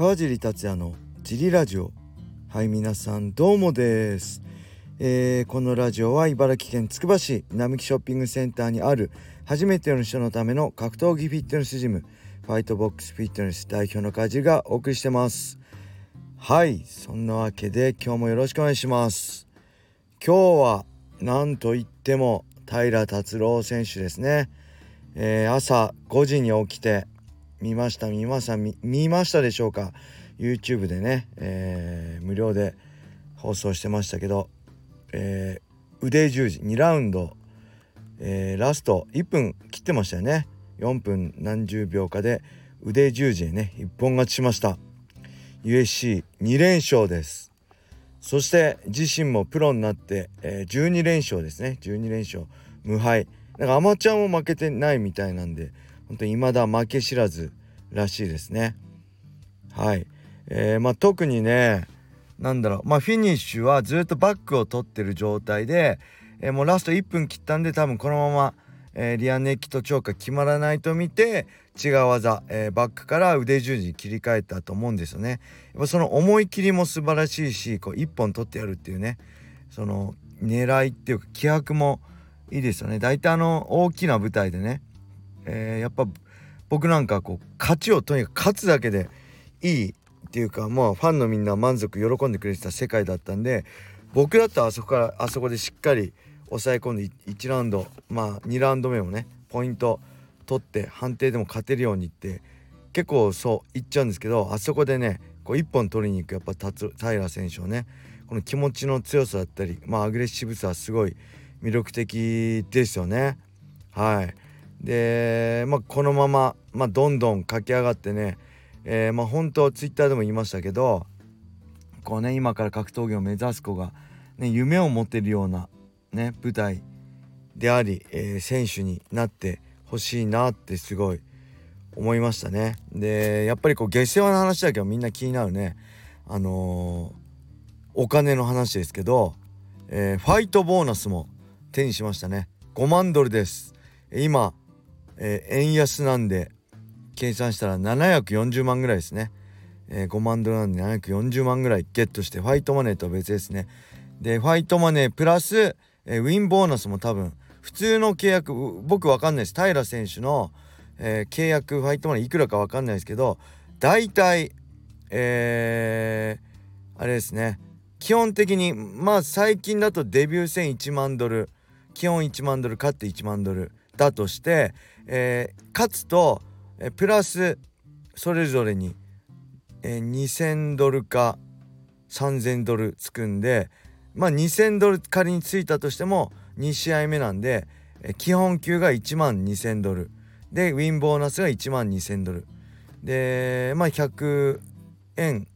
川尻達也のジリラジオ。はい皆さんどうもです、えー、このラジオは茨城県つくば市並木ショッピングセンターにある初めての人のための格闘技フィットネスジムファイトボックスフィットネス代表の川尻がお送りしてます。はいそんなわけで今日もよろしくお願いします。今日は何と言っても平達郎選手ですね、えー、朝5時に起きて見ました見ました見ましたでしょうか？YouTube でね、えー、無料で放送してましたけど、えー、腕十字2ラウンド、えー、ラスト1分切ってましたよね。4分何十秒かで腕十字へね一本勝ちしました。USC2 連勝です。そして自身もプロになって、えー、12連勝ですね。12連勝無敗。なんかアマチュアも負けてないみたいなんで本当に未だ負け知らずらしいですね。はい。えー、まあ、特にね何だろうまあフィニッシュはずっとバックを取ってる状態で、えー、もうラスト1分切ったんで多分このまま、えー、リアネキと超過決まらないと見て違う技、えバックから腕十字に切り替えたと思うんですよね。やっぱその思い切りも素晴らしいしこう1本取ってやるっていうねその狙いっていうか気迫もいいですよね。大体あの大きな舞台でねえー、やっぱ僕なんかこう勝ちをとにかく勝つだけでいいっていうかまあファンのみんな満足喜んでくれてた世界だったんで僕だったらあそこからあそこでしっかり抑え込んで1ラウンドまあ2ラウンド目もねポイント取って判定でも勝てるようにって結構そう言っちゃうんですけどあそこでねこう1本取りに行くやっぱ平選手をねこの気持ちの強さだったりまあアグレッシブさはすごい魅力的ですよねはい。で、まあ、このまま、まあ、どんどん駆け上がってね、えー、まあ本当ツイッターでも言いましたけどこうね今から格闘技を目指す子が、ね、夢を持てるような、ね、舞台であり、えー、選手になってほしいなってすごい思いましたね。でやっぱりこう下世話の話だけどみんな気になるね。あのー、お金の話ですけど、えー、ファイトボーナスも手にしましたね。5万ドルです。今えー、円安なんで計算したら740万ぐらいですね、えー、5万ドルなんで740万ぐらいゲットしてファイトマネーとは別ですね。でファイトマネープラス、えー、ウィンボーナスも多分普通の契約僕わかんないです。平選手の、え契約ファイトマネーいくらかわかんないですけど大体えー、あれですね。基本的にまあ最近だとデビュー戦1万ドル基本1万ドル勝って1万ドルだとして、えー、勝つと、え、プラスそれぞれに、えー、2,000ドルか3,000ドルつくんでまあ2,000ドル仮についたとしても2試合目なんで、えー、基本給が1万2,000ドル。でウィンボーナスが1万2,000ドル。でまあ100円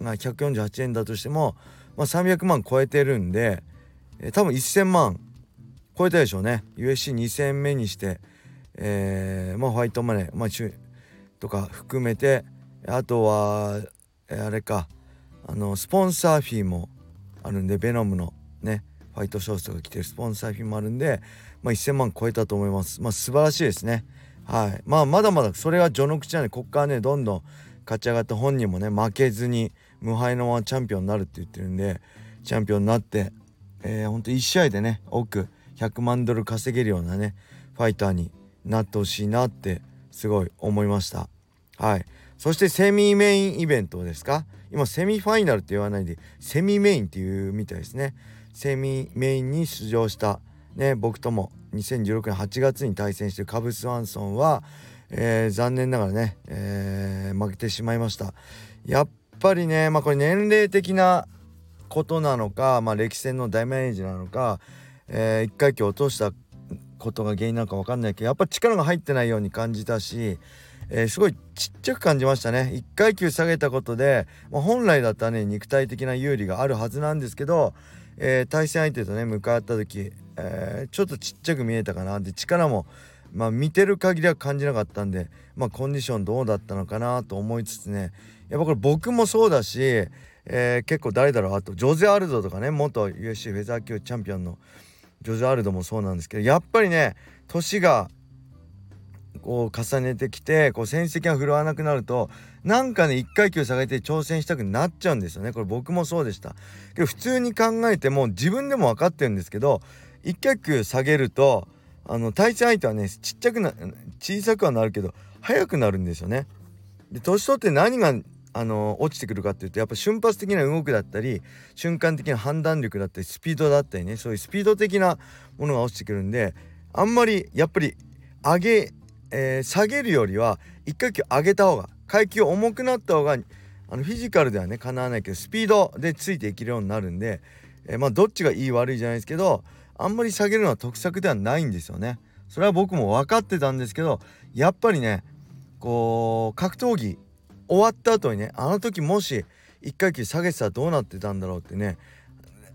が148円だとしても、まあ、300万超えてるんで、えー、多分1,000万超えたでしょうね。USC2 戦目にして、えー、まあホワイトマネー、まあ、とか含めてあとは、え、あれかあのスポンサーフィーもあるんでベノムのねファイトショーツとか着てるスポンサーフィーもあるんで、まあ、1000万超えたと思います。まあ素晴らしいですね。はい。まあまだまだそれが序の口なんでこっからねどんどん勝ち上がって本人もね負けずに無敗のままチャンピオンになるって言ってるんでチャンピオンになってえー、ほんと1試合でね奥100万ドル稼げるようなねファイターになってほしいなってすごい思いました。はい。そしてセミメインイベントですか？今セミファイナルって言わないでセミメインっていうみたいですね。セミメインに出場したね僕とも2016年8月に対戦してるカブス・ワンソンは、えー、残念ながらね、えー、負けてしまいました。やっぱりねまあこれ年齢的なことなのか、まあ、歴戦のダメージなのかえー、1階級落としたことが原因なのか分かんないけどやっぱ力が入ってないように感じたし、えー、すごいちっちゃく感じましたね。1階級下げたことで、まあ、本来だったらね肉体的な有利があるはずなんですけど、えー、対戦相手とね向かった時、えちょっとちっちゃく見えたかなで力もまあ見てる限りは感じなかったんでまあコンディションどうだったのかなと思いつつね。やっぱこれ僕もそうだし、え結構誰だろう。あとジョゼ・アルドとかね元 UFC フェザー級チャンピオンのジョジョ・アルドもそうなんですけどやっぱりね年がこう重ねてきてこう戦績が振るわなくなるとなんかね1階級下げて挑戦したくなっちゃうんですよね。これ僕もそうでした。けど普通に考えても自分でも分かってるんですけど1階級下げるとあの対戦相手はねちっちゃくな小さくはなるけど速くなるんですよね。で年取って何があの落ちてくるかっていうとやっぱ瞬発的な動きだったり瞬間的な判断力だったりスピードだったりねそういうスピード的なものが落ちてくるんであんまりやっぱり上げ、えー、下げるよりは1階級上げた方が階級重くなった方があのフィジカルではねかなわないけどスピードでついていけるようになるんで、えー、まあどっちがいい悪いじゃないですけどあんまり下げるのは得策ではないんですよね。それは僕も分かってたんですけどやっぱりねこう格闘技終わった後にねあの時もし1階級下げてたらどうなってたんだろうってね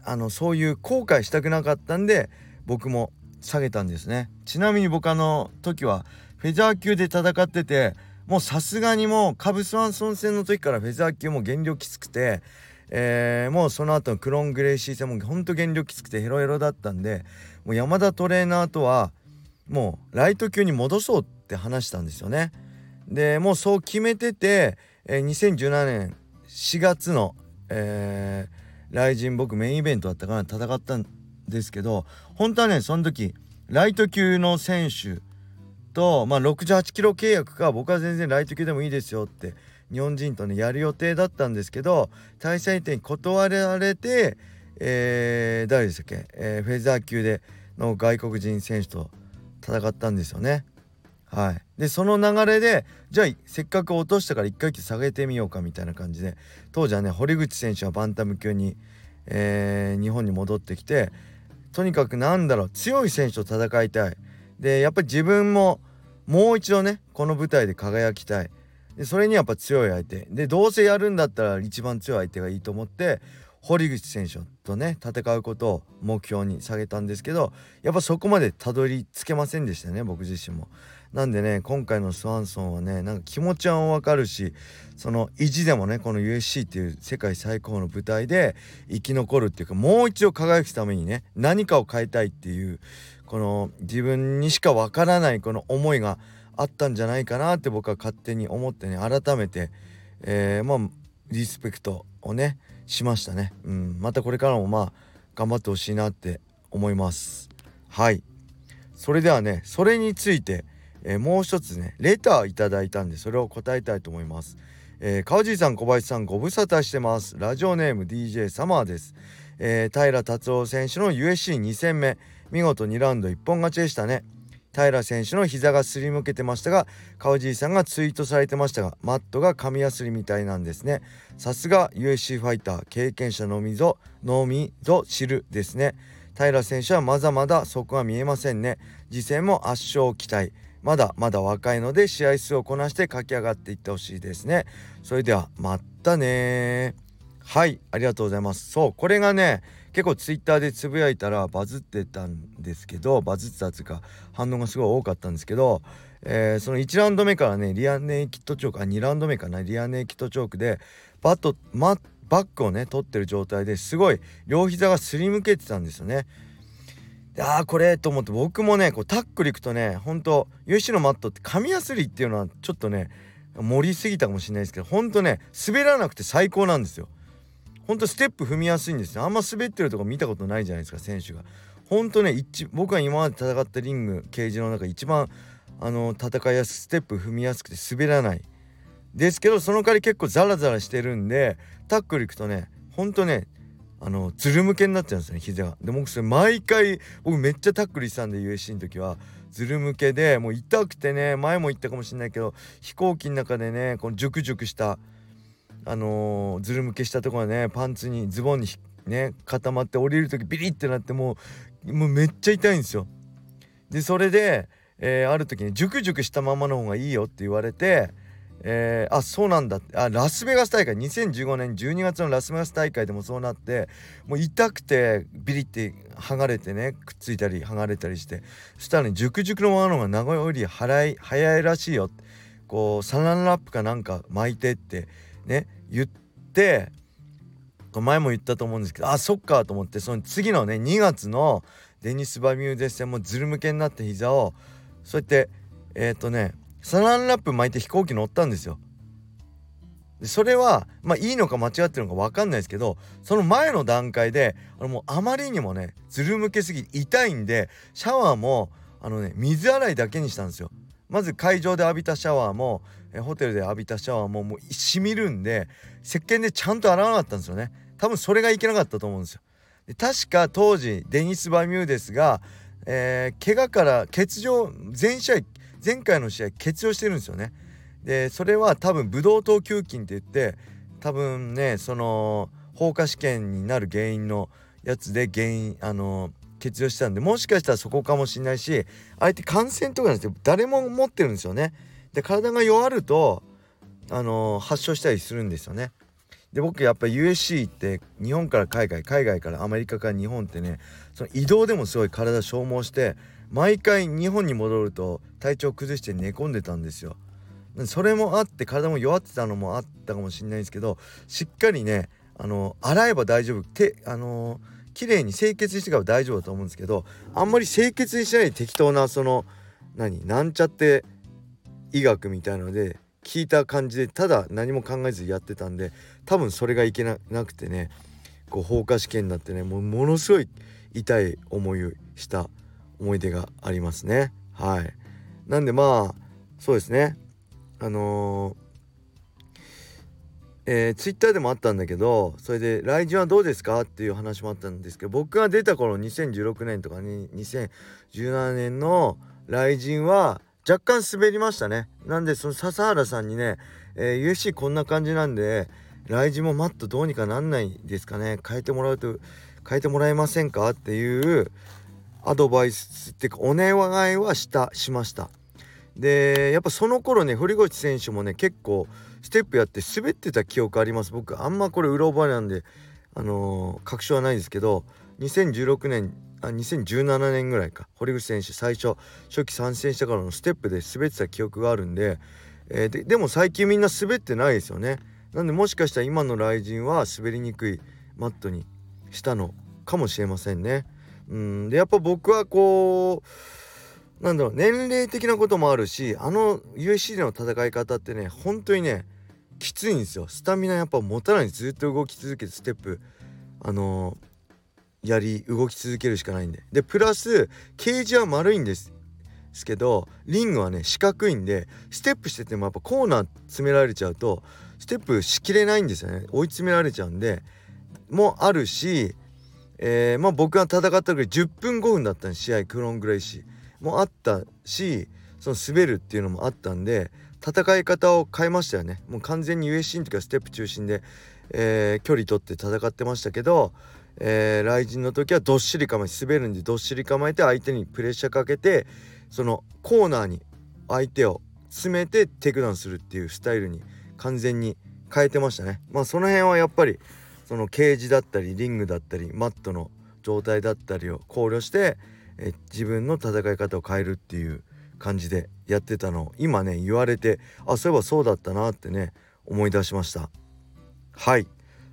あのそういう後悔したくなかったんで僕も下げたんですねちなみに僕あの時はフェザー級で戦っててもうさすがにもうカブスワンソン戦の時からフェザー級も減量きつくて、えー、もうその後のクロングレイシー戦もほんと減量きつくてヘロヘロだったんでもう山田トレーナーとはもうライト級に戻そうって話したんですよね。でもうそう決めてて、えー、2017年4月の、えー、ライジン僕メインイベントだったから戦ったんですけど本当はねその時ライト級の選手と、まあ、68キロ契約か僕は全然ライト級でもいいですよって日本人とねやる予定だったんですけど対戦相手に断られて、えー、誰でしたっけ、えー、フェザー級での外国人選手と戦ったんですよね。はい、でその流れでじゃあせっかく落としたから1回級下げてみようかみたいな感じで当時はね堀口選手はバンタム級に、えー、日本に戻ってきてとにかくなんだろう強い選手と戦いたい。でやっぱり自分ももう一度ねこの舞台で輝きたい。でそれにやっぱ強い相手。でどうせやるんだったら一番強い相手がいいと思って堀口選手とね戦うことを目標に下げたんですけどやっぱそこまでたどり着けませんでしたね僕自身も。なんでね今回のスワンソンはねなんか気持ちはわかるしその意地でもねこの USC っていう世界最高の舞台で生き残るっていうかもう一度輝くためにね何かを変えたいっていうこの自分にしかわからないこの思いがあったんじゃないかなって僕は勝手に思ってね改めて、えー、まあリスペクトをねしましたね、うん、またこれからもまあ頑張ってほしいなって思います。はい。それではねそれについてえー、もう一つねレターいただいたんでそれを答えたいと思います、えー、川尻さん小林さんご無沙汰してます。ラジオネーム DJ サマーです、えー、平達夫選手の USC2 戦目。見事2ラウンド一本勝ちでしたね。平選手の膝がすりむけてましたが川尻さんがツイートされてましたがマットが紙やすりみたいなんですね。さすが USC ファイター経験者のみぞのみぞ知るですね。平選手はまだまだそこは見えませんね。次戦も圧勝期待。まだまだ若いので試合数をこなして駆け上がっていってほしいですね。それではまたねはいありがとうございます。そうこれがね結構ツイッターでつぶやいたらバズってたんですけどバズってたっていうか反応がすごい多かったんですけど、えー、その1ラウンド目からねリアネイキッドチョークあ2ラウンド目かなリアネイキッドチョークでバット、ま、バックをね取ってる状態ですごい両膝がすりむけてたんですよね。ああこれと思って僕もねこうタックルいくとねほんと UC のマットって紙やすりっていうのはちょっとね盛りすぎたかもしれないですけどほんとね滑らなくて最高なんですよ。ほんとステップ踏みやすいんですよあんま滑ってるとこ見たことないじゃないですか選手が。ほんとね僕が今まで戦ったリングケージの中一番あの戦いやすステップ踏みやすくて滑らないですけどその代わり結構ザラザラしてるんでタックルいくとねほんとねあのずるむけになっちゃうんですよね膝が。で僕それ毎回僕めっちゃタックルしたんで USC の時はずるむけでもう痛くてね前も言ったかもしれないけど飛行機の中でねこのジュクジュクしたあのー、ずるむけしたところねパンツにズボンにね固まって降りる時ビリってなってもうもうめっちゃ痛いんですよ。でそれで、えー、ある時にジュクジュクしたままの方がいいよって言われてえー、あそうなんだ。あラスベガス大会。2015年12月のラスベガス大会でもそうなってもう痛くてビリって剥がれてねくっついたり剥がれたりして。そしたらね熟熟のものが名古屋より早い早いらしいよ。こうサランラップかなんか巻いてってね言って前も言ったと思うんですけどあそっかと思ってその次のね2月のデニス・バミューデ戦もズル向けになって膝をそうやってえっ、ー、とねサランラップ巻いて飛行機乗ったんですよ。それはまあいいのか間違ってるのか分かんないですけどその前の段階であのもうあまりにもねずるむけすぎ痛いんでシャワーもあのね水洗いだけにしたんですよ。まず会場で浴びたシャワーもえホテルで浴びたシャワーももうしみるんで石鹸でちゃんと洗わなかったんですよね多分それがいけなかったと思うんですよで確か当時デニス・バミューですが、えー、怪我から欠場前試合前回の試合欠場してるんですよね。でそれは多分ブドウ糖球菌って言って多分ねその放火試験になる原因のやつで原因あの欠場したんでもしかしたらそこかもしれないし相手感染とかなんですよ。誰も持ってるんですよね。で体が弱るとあの発症したりするんですよね。で僕やっぱ USC って日本から海外海外からアメリカから日本ってねその移動でもすごい体消耗して毎回日本に戻ると体調崩して寝込んでたんですよ。それもあって体も弱ってたのもあったかもしれないんですけどしっかりねあの洗えば大丈夫。手あの綺麗に清潔にしてから大丈夫だと思うんですけどあんまり清潔にしない適当なその何なんちゃって医学みたいので聞いた感じでただ何も考えずやってたんで多分それがいけなくてねこう放火試験になってねもうものすごい痛い思いをした。思い出がありますね。はい。なんでまあそうですね。あのー、えー、ツイッターでもあったんだけどそれで「来人はどうですか?」っていう話もあったんですけど僕が出た頃2016年とかに2017年の来人は若干滑りましたね。なんでその笹原さんにね、えー、UFC こんな感じなんで来人もマットどうにかなんないですかね。変えてもらうと変えてもらえませんかっていうアドバイスっていうかお願いはしたしました。でやっぱその頃ね堀越選手もね結構ステップやって滑ってた記憶あります。僕あんまこれうろ覚えなんであのー、確証はないですけど2016年あ2017年ぐらいか。堀口選手最初初期参戦したからのステップで滑ってた記憶があるんで,、えー、ででも最近みんな滑ってないですよね。なんでもしかしたら今の雷神は滑りにくいマットにしたのかもしれませんね。うん。でやっぱ僕はこうなんだろう年齢的なこともあるしあの USC での戦い方ってね本当にねきついんですよ。スタミナやっぱ持たないずっと動き続けてステップあのーやり動き続けるしかないんで。でプラスケージは丸いんですですけどリングはね四角いんでステップしててもやっぱコーナー詰められちゃうとステップしきれないんですよね。追い詰められちゃうんでもあるし、えー、まあ僕が戦った時10分5分だったん試合クロングレイシーもあったしその滑るっていうのもあったんで戦い方を変えましたよねもう完全に USC の時はステップ中心で、えー、距離取って戦ってましたけどえー、雷神の時はどっしり構えて滑るんでどっしり構えて相手にプレッシャーかけてそのコーナーに相手を詰めてテクダウンするっていうスタイルに完全に変えてましたね。まあその辺はやっぱりそのケージだったりリングだったりマットの状態だったりを考慮して、え自分の戦い方を変えるっていう感じでやってたのを今ね言われてあそういえばそうだったなってね思い出しました。はい。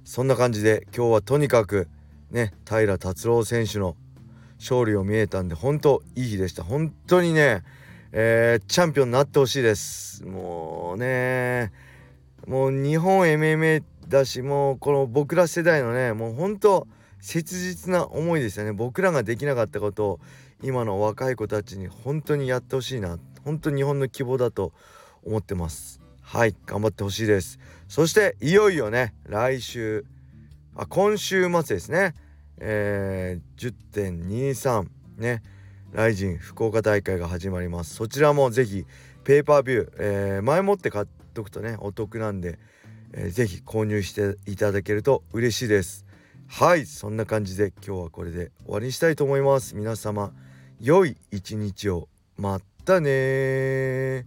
そんな感じで今日はとにかくね平達郎選手の勝利を見えたんで本当いい日でした。本当にね、えー、チャンピオンになってほしいです。もうねもう日本 MMA だしもうこの僕ら世代のねもう本当切実な思いですよね。僕らができなかったことを今の若い子たちに本当にやってほしいな本当に日本の希望だと思ってます。はい頑張ってほしいです。そしていよいよね来週あ今週末ですね、えー、10.23ねライジン福岡大会が始まります。そちらもぜひペーパービュー、えー、前もって買っとくとねお得なんで、えー、ぜひ購入していただけると嬉しいです。はいそんな感じで今日はこれで終わりにしたいと思います。皆様良い一日を。またね